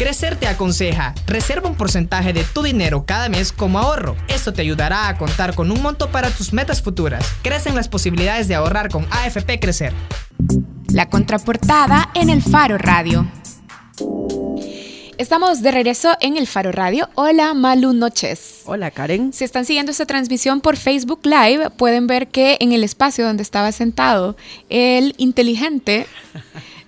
Crecer te aconseja, reserva un porcentaje de tu dinero cada mes como ahorro. Esto te ayudará a contar con un monto para tus metas futuras. Crecen las posibilidades de ahorrar con AFP Crecer. La contraportada en el Faro Radio. Estamos de regreso en el Faro Radio. Hola, Malu Noches. Hola, Karen. Si están siguiendo esta transmisión por Facebook Live, pueden ver que en el espacio donde estaba sentado el inteligente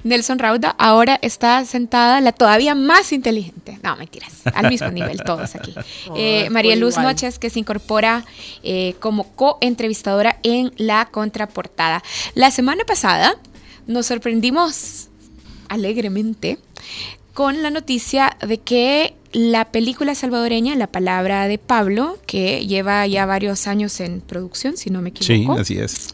Nelson Rauda, ahora está sentada la todavía más inteligente. No, mentiras, al mismo nivel todos aquí. Eh, María Luz Noches, que se incorpora eh, como co-entrevistadora en la contraportada. La semana pasada nos sorprendimos alegremente con la noticia de que la película salvadoreña La Palabra de Pablo, que lleva ya varios años en producción, si no me equivoco. Sí, así es.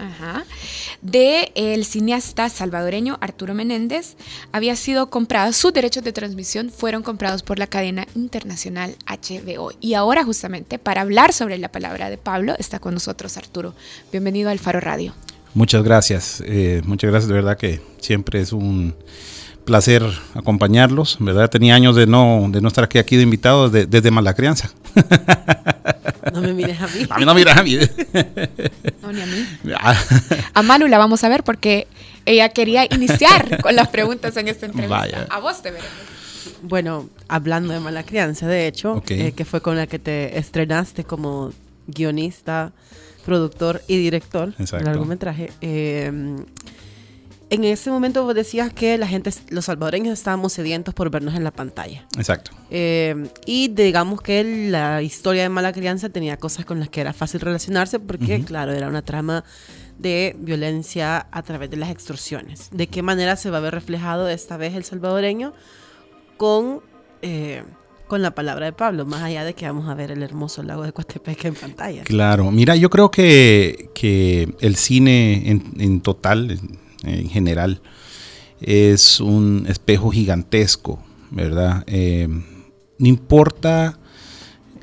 de el cineasta salvadoreño Arturo Menéndez, había sido comprada, sus derechos de transmisión fueron comprados por la cadena internacional HBO. Y ahora justamente para hablar sobre La Palabra de Pablo está con nosotros Arturo. Bienvenido al Faro Radio. Muchas gracias, eh, muchas gracias, de verdad que siempre es un placer acompañarlos, ¿verdad? Tenía años de no, de no estar aquí, aquí de invitados desde mala crianza. No me mires a mí. A mí no miras a mí. No, ni a mí. Ah. A Manu la vamos a ver porque ella quería iniciar con las preguntas en esta entrevista. A vos te veremos. Bueno, hablando de mala crianza, de hecho, eh, que fue con la que te estrenaste como guionista, productor y director del largometraje. Eh, en ese momento vos decías que la gente, los salvadoreños estábamos sedientos por vernos en la pantalla. Exacto. Eh, y digamos que la historia de mala crianza tenía cosas con las que era fácil relacionarse porque, claro, era una trama de violencia a través de las extorsiones. ¿De qué manera se va a ver reflejado esta vez el salvadoreño con, eh, con la palabra de Pablo, más allá de que vamos a ver el hermoso lago de Coatepeque en pantalla? Claro, mira, yo creo que, que el cine en, en total en general, es un espejo gigantesco, ¿verdad? Eh, no importa,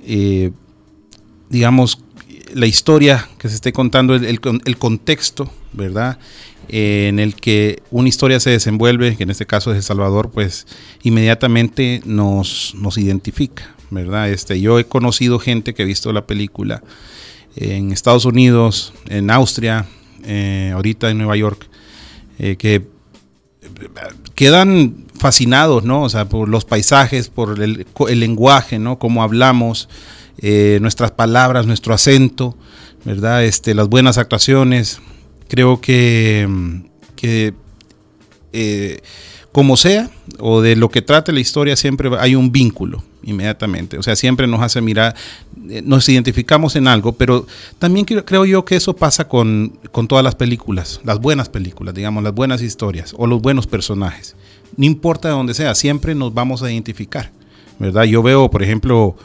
eh, digamos, la historia que se esté contando, el, contexto, ¿verdad? Eh, en el que una historia se desenvuelve, que en este caso es El Salvador, pues inmediatamente nos, nos identifica, ¿verdad? Este, yo he conocido gente que ha visto la película en Estados Unidos, en Austria, ahorita en Nueva York, eh, que quedan fascinados, ¿no? O sea, por los paisajes, por el, lenguaje, ¿no? Cómo hablamos, eh, nuestras palabras, nuestro acento, ¿verdad? Este, las buenas actuaciones. Creo que, que eh, como sea, o de lo que trate la historia, siempre hay un vínculo inmediatamente. O sea, siempre nos hace mirar, eh, nos identificamos en algo, pero también creo, yo que eso pasa con, todas las películas, las buenas películas, digamos, las buenas historias o los buenos personajes. No importa de dónde sea, siempre nos vamos a identificar, ¿verdad? Yo veo, por ejemplo,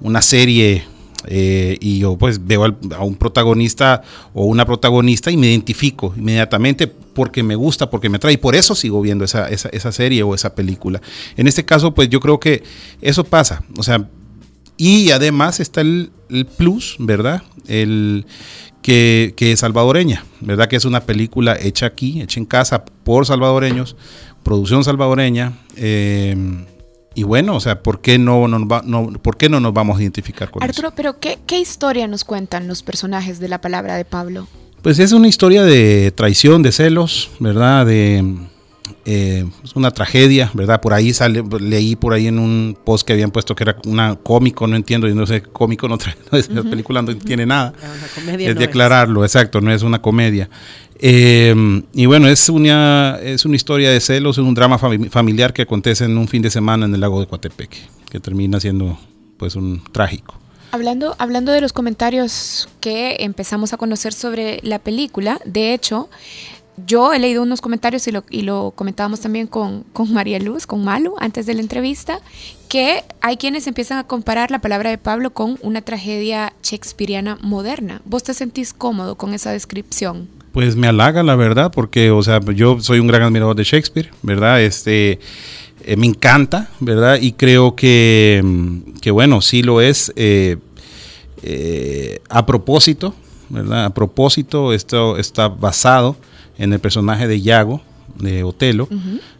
una serie eh, y yo pues veo a un protagonista o una protagonista y me identifico inmediatamente porque me gusta, porque me trae y por eso sigo viendo esa, esa, serie o esa película. En este caso pues yo creo que eso pasa, o sea, y además está el, plus, ¿verdad? El que, que, es salvadoreña, ¿verdad? Que es una película hecha aquí, hecha en casa por salvadoreños, producción salvadoreña. Eh, y bueno, o sea, ¿por qué no, no, ¿por qué no nos vamos a identificar con Arturo, pero ¿qué, ¿qué historia nos cuentan los personajes de la palabra de Pablo? Pues es una historia de traición, de celos, ¿verdad? De eh, una tragedia, ¿verdad? Por ahí sale, leí por ahí en un post que habían puesto que era una cómico, no entiendo, y no sé, cómico no trae, no, película no tiene nada. es de aclararlo, exacto, no es una comedia. Eh, y bueno, es una, es una historia de celos, es un drama familiar que acontece en un fin de semana en el lago de Coatepeque, que termina siendo pues un trágico. Hablando, hablando de los comentarios que empezamos a conocer sobre la película, de hecho, yo he leído unos comentarios y lo, y lo comentábamos también con, con, María Luz, con Malu, antes de la entrevista, que hay quienes empiezan a comparar la palabra de Pablo con una tragedia shakespeariana moderna. ¿Vos te sentís cómodo con esa descripción? Pues me halaga la verdad, porque, o sea, yo soy un gran admirador de Shakespeare, ¿verdad? Este, eh, me encanta, ¿verdad? Y creo que, mm, que bueno, sí lo es. Eh, eh, a propósito, ¿verdad? A propósito, esto está basado en el personaje de Yago, de Otelo,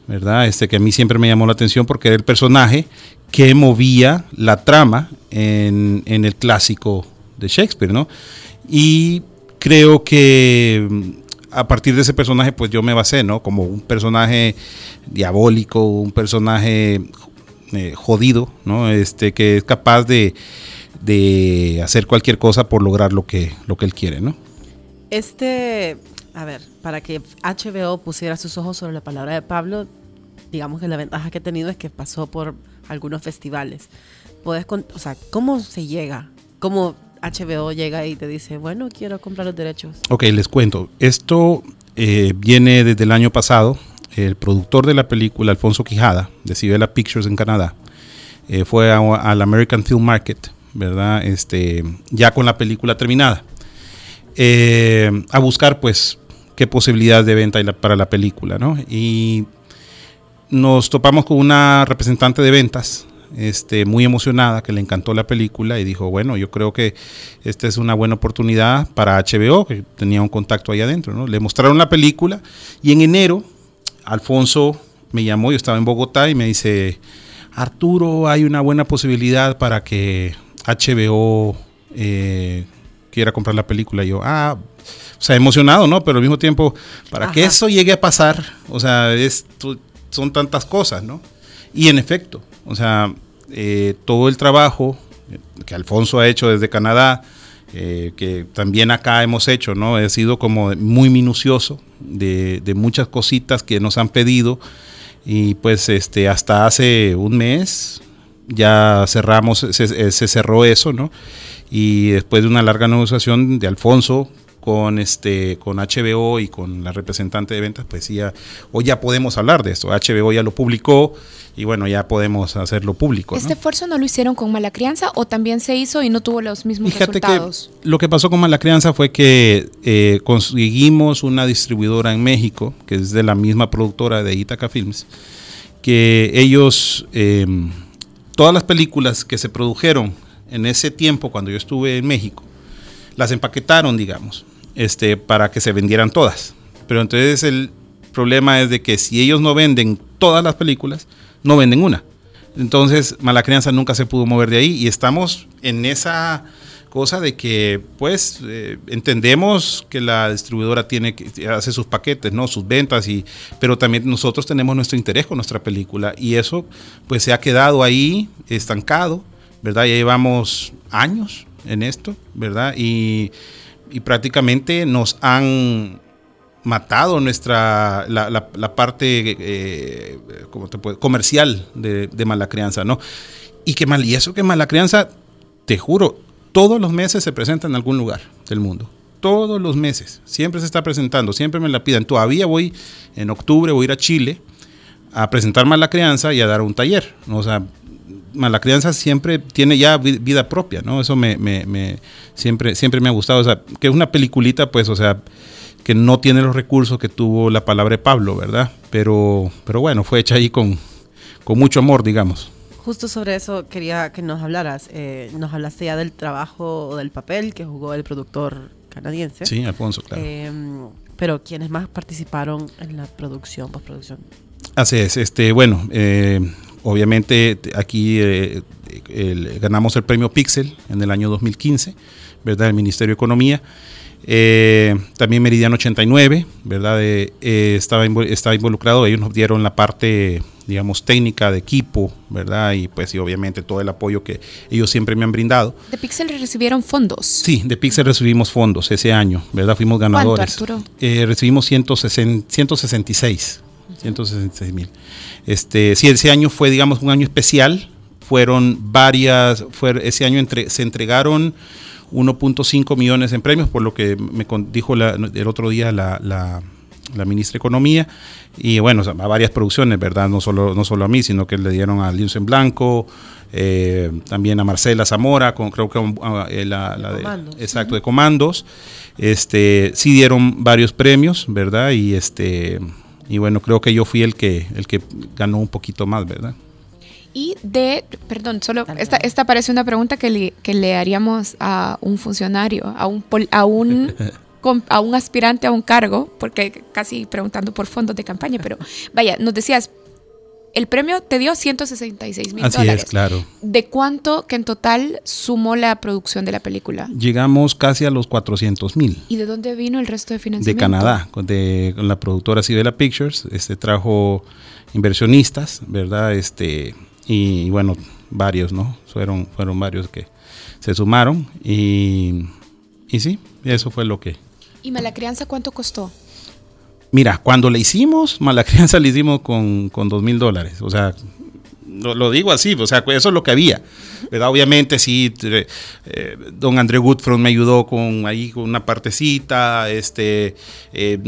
¿verdad? Este que a mí siempre me llamó la atención porque era el personaje que movía la trama en, en el clásico de Shakespeare, ¿no? Y creo que mm, a partir de ese personaje, pues yo me basé, ¿no? Como un personaje diabólico, un personaje eh, jodido, ¿no? Este, que es capaz de, de, hacer cualquier cosa por lograr lo que, lo que él quiere, ¿no? Este, a ver, para que HBO pusiera sus ojos sobre la palabra de Pablo, digamos que la ventaja que ha tenido es que pasó por algunos festivales. Puedes, o sea, ¿cómo se llega? ¿Cómo HBO llega y te dice, bueno, quiero comprar los derechos? Ok, les cuento. Esto eh, viene desde el año pasado. El productor de la película, Alfonso Quijada, de Cibela Pictures en Canadá, eh, fue al American Film Market, ¿verdad? Este, ya con la película terminada. Eh, a buscar, pues, qué posibilidades de venta para la película, ¿no? Y nos topamos con una representante de ventas este, muy emocionada, que le encantó la película y dijo, bueno, yo creo que esta es una buena oportunidad para HBO, que tenía un contacto ahí adentro. ¿no? Le mostraron la película y en enero Alfonso me llamó, yo estaba en Bogotá y me dice, Arturo, hay una buena posibilidad para que HBO eh, quiera comprar la película. Y yo, ah, o sea, emocionado, ¿no? Pero al mismo tiempo, para que eso llegue a pasar, o sea, son tantas cosas, ¿no? Y en efecto, o sea, eh, todo el trabajo que Alfonso ha hecho desde Canadá, eh, que también acá hemos hecho, ¿no? Ha sido como muy minucioso de, muchas cositas que nos han pedido y pues este hasta hace un mes ya cerramos, se, se cerró eso, ¿no? Y después de una larga negociación de Alfonso con este con HBO y con la representante de ventas, pues ya hoy ya podemos hablar de esto. HBO ya lo publicó y bueno, ya podemos hacerlo público. ¿Este esfuerzo no lo hicieron con mala crianza o también se hizo y no tuvo los mismos Fíjate resultados? Que lo que pasó con mala crianza fue que eh, conseguimos una distribuidora en México, que es de la misma productora de Itaca Films, que ellos, em, todas las películas que se produjeron en ese tiempo cuando yo estuve en México, las empaquetaron, digamos este, para que se vendieran todas. Pero entonces el problema es de que si ellos no venden todas las películas, no venden una. Entonces Mala Crianza nunca se pudo mover de ahí y estamos en esa cosa de que pues eh, entendemos que la distribuidora tiene que hace sus paquetes, ¿no? sus ventas y pero también nosotros tenemos nuestro interés con nuestra película y eso pues se ha quedado ahí estancado, ¿verdad? Ya llevamos años en esto, ¿verdad? Y y prácticamente nos han matado nuestra la, parte eh, te comercial de, de, mala crianza, ¿no? Y que mal, y eso que mala crianza, te juro, todos los meses se presenta en algún lugar del mundo. Todos los meses. Siempre se está presentando, siempre me la piden. Todavía voy, en octubre voy a ir a Chile a presentar mala crianza y a dar un taller. O sea, la crianza siempre tiene ya vida propia, ¿no? Eso me, me, siempre, siempre me ha gustado. O sea, que es una peliculita, pues, o sea, que no tiene los recursos que tuvo la palabra de Pablo, ¿verdad? Pero, pero bueno, fue hecha ahí con, con mucho amor, digamos. Justo sobre eso quería que nos hablaras. Eh, nos hablaste ya del trabajo o del papel que jugó el productor canadiense. Sí, Alfonso, claro. Em, pero ¿quiénes más participaron en la producción, postproducción? Así es, este, bueno, eh, obviamente aquí eh, ganamos el premio Pixel en el año 2015, ¿verdad? El Ministerio de Economía. Eh, también Meridiano 89, ¿verdad? Eh, estaba, estaba involucrado, ellos nos dieron la parte, digamos, técnica de equipo, ¿verdad? Y pues y obviamente todo el apoyo que ellos siempre me han brindado. ¿De Pixel recibieron fondos? Sí, de Pixel recibimos fondos ese año, ¿verdad? Fuimos ganadores. ¿Cuánto, Arturo? recibimos 160, 166, 166 mil. Este, sí, ese año fue, digamos, un año especial. Fueron varias, fue, ese año entre, se entregaron 1.5 millones en premios, por lo que me dijo el otro día la, la, ministra de Economía. Y bueno, a varias producciones, ¿verdad? No solo, no solo a mí, sino que le dieron a Lienzo en Blanco, eh, también a Marcela Zamora, con, creo que eh, la, de, exacto, de comandos. Este, sí dieron varios premios, ¿verdad? Y este y bueno, creo que yo fui el que, el que ganó un poquito más, ¿verdad? Y de, perdón, solo, esta, esta parece una pregunta que le, que le haríamos a un funcionario, a un, a un a un aspirante a un cargo, porque casi preguntando por fondos de campaña, pero vaya, nos decías, el premio te dio 166 mil Así dólares. es, claro. ¿De cuánto que en total sumó la producción de la película? Llegamos casi a los 400 mil. ¿Y de dónde vino el resto de De financiamiento? Canadá, con, de, la productora Sibela Pictures, este trajo inversionistas, ¿verdad? Este, y, bueno, varios, ¿no? Fueron, fueron varios que se sumaron y, y sí, eso fue lo que, ¿Y Mala Crianza cuánto costó? Mira, cuando le hicimos, Mala Crianza le hicimos con, con dos mil dólares. O sea, lo, digo así, o sea, eso es lo que había. ¿verdad? Obviamente, sí, eh, don André Goodfront me ayudó con ahí con una partecita. Este, eh,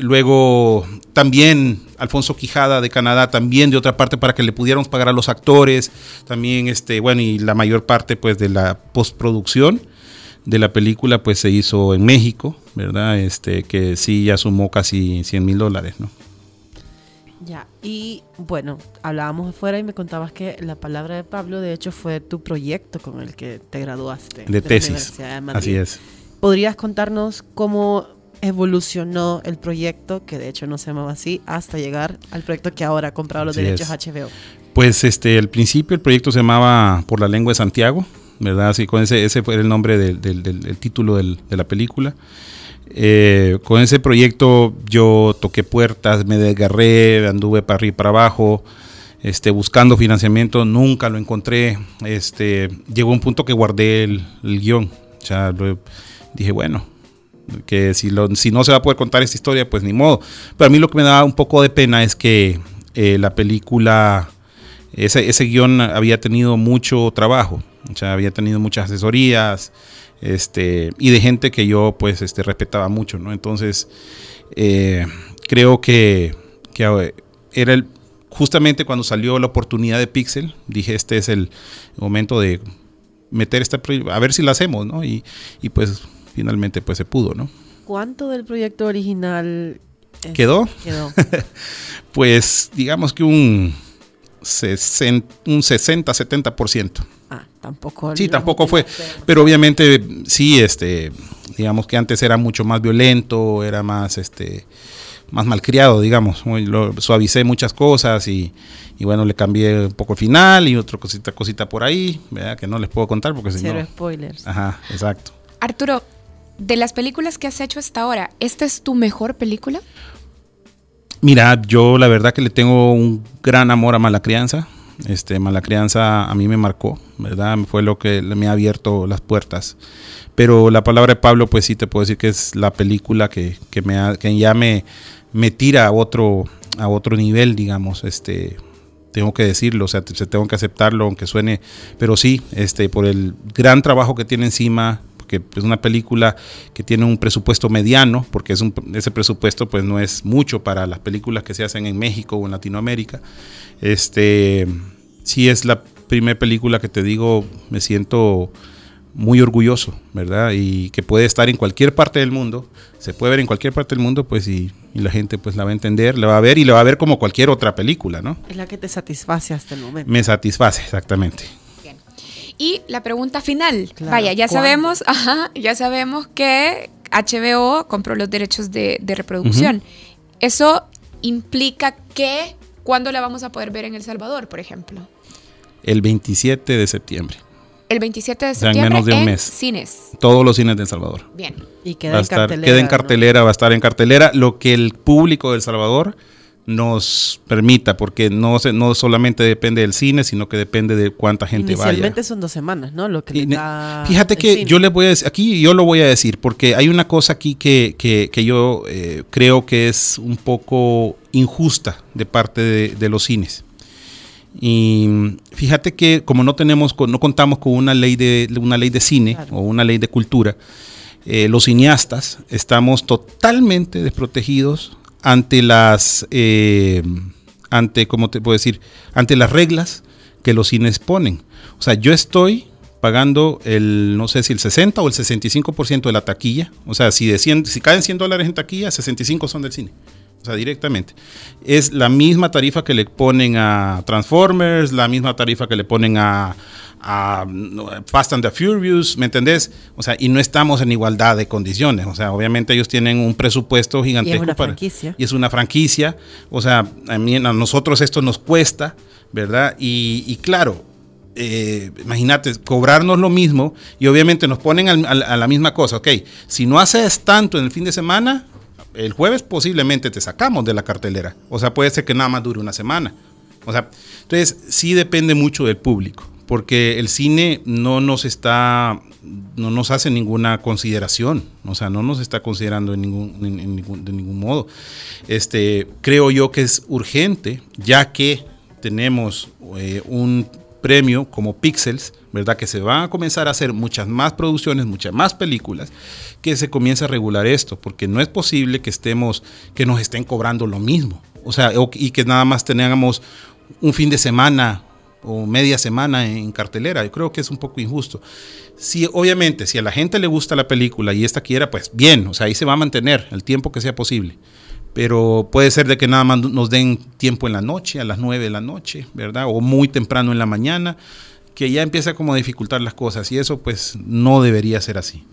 luego también Alfonso Quijada de Canadá, también de otra parte para que le pudiéramos pagar a los actores. También, este, bueno, y la mayor parte pues de la postproducción de la película pues se hizo en México, ¿verdad? Este, que sí ya sumó casi 100 mil dólares, ¿no? Ya, y bueno, hablábamos afuera y me contabas que la palabra de Pablo de hecho fue tu proyecto con el que te graduaste. De, de tesis, de así es. ¿Podrías contarnos cómo evolucionó el proyecto, que de hecho no se llamaba así, hasta llegar al proyecto que ahora ha comprado los así derechos es. HBO? Pues este, al principio el proyecto se llamaba Por la lengua de Santiago, ¿verdad? Así, con ese, ese fue el nombre del, del, del, del título de la película. Eh, con ese proyecto yo toqué puertas, me desgarré, anduve para arriba y para abajo, este, buscando financiamiento, nunca lo encontré. Este, llegó un punto que guardé el, el guion. O dije, bueno, que si, lo, si no se va a poder contar esta historia, pues ni modo. Pero a mí lo que me daba un poco de pena es que eh, la película, ese, ese guion había tenido mucho trabajo. O sea, había tenido muchas asesorías este, y de gente que yo pues este, respetaba mucho, ¿no? Entonces, eh, creo que, que, era el, justamente cuando salió la oportunidad de Pixel, dije, este es el momento de meter esta, a ver si la hacemos, ¿no? Y, y pues finalmente pues se pudo, ¿no? ¿Cuánto del proyecto original quedó? quedó? pues digamos que un, 60, un 60-70%. Tampoco. Sí, tampoco fue. Pero obviamente sí, este, digamos que antes era mucho más violento, era más, este, más malcriado, digamos. Lo, suavicé muchas cosas y, y, bueno, le cambié un poco el final y otra cosita, cosita por ahí, ¿verdad? que no les puedo contar porque si Cero no. spoilers. Ajá, exacto. Arturo, de las películas que has hecho hasta ahora, ¿esta es tu mejor película? Mira, yo la verdad que le tengo un gran amor a Mala Crianza. Este, Mala Crianza a mí me marcó, ¿verdad? Fue lo que me ha abierto las puertas. Pero la palabra de Pablo, pues sí te puedo decir que es la película que, que, me ha, que ya me, me tira a otro, a otro nivel, digamos. Este, tengo que decirlo, o sea, tengo que aceptarlo, aunque suene, pero sí, este, por el gran trabajo que tiene encima, que es una película que tiene un presupuesto mediano, porque es un, ese presupuesto pues no es mucho para las películas que se hacen en México o en Latinoamérica. Este, sí es la primera película que te digo, me siento muy orgulloso, ¿verdad? Y que puede estar en cualquier parte del mundo, se puede ver en cualquier parte del mundo, pues y, y, la gente pues la va a entender, la va a ver y la va a ver como cualquier otra película, ¿no? Es la que te satisface hasta el momento. Me satisface, exactamente. Y la pregunta final, claro, vaya, ya ¿cuándo? sabemos, ajá, ya sabemos que HBO compró los derechos de, de reproducción. Uh -huh. Eso implica que ¿cuándo la vamos a poder ver en El Salvador, por ejemplo? El 27 de septiembre. El 27 de septiembre en, menos de un en mes. cines. Todos los cines de El Salvador. Bien. Y queda va en estar, cartelera. Queda en cartelera, ¿no? va a estar en cartelera. Lo que el público de El Salvador nos permita, porque no, se, no solamente depende del cine, sino que depende de cuánta gente Inicialmente vaya. son dos semanas, ¿no? Lo que Y, le da fíjate que cine. yo le voy a decir, aquí yo lo voy a decir, porque hay una cosa aquí que, que, que yo eh, creo que es un poco injusta de parte de, de los cines. Y fíjate que como no tenemos, no contamos con una ley de, una ley de cine Claro. o una ley de cultura, eh, los cineastas estamos totalmente desprotegidos ante las, eh, ante, ¿cómo te puedo decir? Ante las reglas que los cines ponen. O sea, yo estoy pagando el, no sé si el 60 o el 65% de la taquilla. O sea, si, de 100 si caen 100 dólares en taquilla, 65 son del cine. O sea, directamente. Es la misma tarifa que le ponen a Transformers, la misma tarifa que le ponen a, a Fast and the Furious, ¿me entendés? O sea, y no estamos en igualdad de condiciones. O sea, obviamente ellos tienen un presupuesto gigantesco. Y es una para- franquicia. y es una franquicia. O sea, a, mí, a nosotros esto nos cuesta, ¿verdad? Y, y claro, eh, imagínate, cobrarnos lo mismo y obviamente nos ponen al- al- a la misma cosa. Ok, si no haces tanto en el fin de semana, el jueves posiblemente te sacamos de la cartelera. O sea, puede ser que nada más dure una semana. O sea, entonces sí depende mucho del público, porque el cine no nos está, no nos hace ninguna consideración, o sea, no nos está considerando en ningún, de ningún modo. Este, creo yo que es urgente, ya que tenemos eh, un premio como Pixels, ¿verdad? Que se van a comenzar a hacer muchas más producciones, muchas más películas, que se comience a regular esto, porque no es posible que estemos, que nos estén cobrando lo mismo. O sea, y que nada más tengamos un fin de semana o media semana en cartelera. Yo creo que es un poco injusto. Si, obviamente, si a la gente le gusta la película y esta quiera, pues bien, o sea, ahí se va a mantener el tiempo que sea posible. Pero puede ser de que nada más nos den tiempo en la noche, a las 9 de la noche, ¿verdad? O muy temprano en la mañana, que ya empieza como a dificultar las cosas. Y eso pues no debería ser así.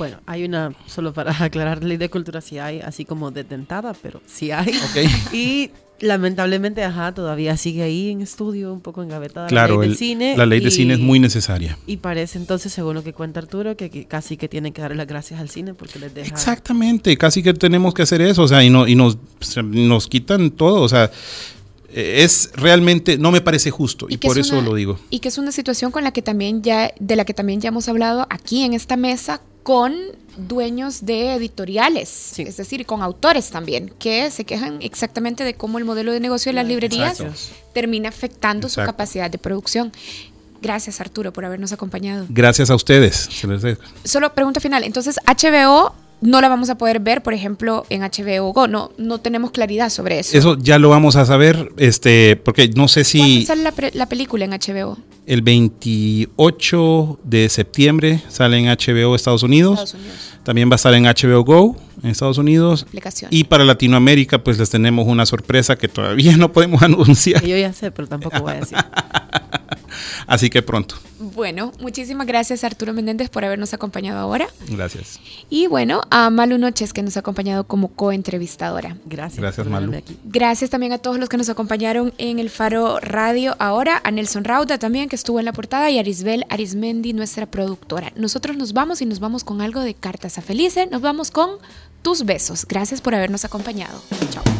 Bueno, hay una, solo para aclarar, ley de cultura sí hay, así como detentada, pero sí hay. Y lamentablemente, ajá, todavía sigue ahí en estudio, un poco engavetada Claro, la ley del cine. la ley de cine es muy necesaria. Y parece entonces, según lo que cuenta Arturo, que, que casi que tienen que darle las gracias al cine porque les deja... Exactamente, casi que tenemos que hacer eso, o sea, y, no, y nos, nos quitan todo, o sea, es realmente, no me parece justo, y, por es eso una- lo digo. Y que es una situación con la que también ya, de la que también ya hemos hablado aquí en esta mesa con dueños de editoriales, Sí. es decir, con autores también, que se quejan exactamente de cómo el modelo de negocio de las librerías Exacto. termina afectando su capacidad de producción. Gracias Arturo por habernos acompañado. Gracias a ustedes. se les deja. Solo pregunta final, entonces HBO no la vamos a poder ver, por ejemplo, en HBO Go, no, no tenemos claridad sobre eso. Eso ya lo vamos a saber, este, porque no sé ¿Cuándo si sale la, pre- la película en HBO? el 28 de septiembre sale en HBO Estados Unidos, Estados Unidos. también va a estar en HBO Go en Estados Unidos. Aplicación. Y para Latinoamérica, pues les tenemos una sorpresa que todavía no podemos anunciar. Yo ya sé, pero tampoco voy a decir. Así que pronto. Bueno, muchísimas gracias Arturo Menéndez por habernos acompañado ahora. Gracias. Y bueno, a Malu Noches que nos ha acompañado como coentrevistadora. Gracias. Gracias, Malu. Gracias también a todos los que nos acompañaron en el Faro Radio ahora, a Nelson Rauda también que estuvo en la portada y a Arisbel Arismendi, nuestra productora. Nosotros nos vamos y nos vamos con algo de Cartas a Felice, nos vamos con tus besos. Gracias por habernos acompañado. Chao.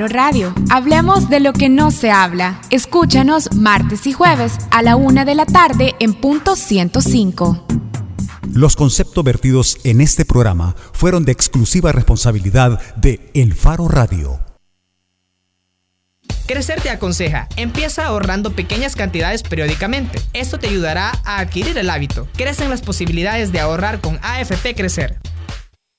Faro Radio. Hablemos de lo que no se habla. Escúchanos martes y jueves a la una de la tarde en punto 105. Los conceptos vertidos en este programa fueron de exclusiva responsabilidad de El Faro Radio. Crecer te aconseja, empieza ahorrando pequeñas cantidades periódicamente. Esto te ayudará a adquirir el hábito. Crecen las posibilidades de ahorrar con AFP Crecer.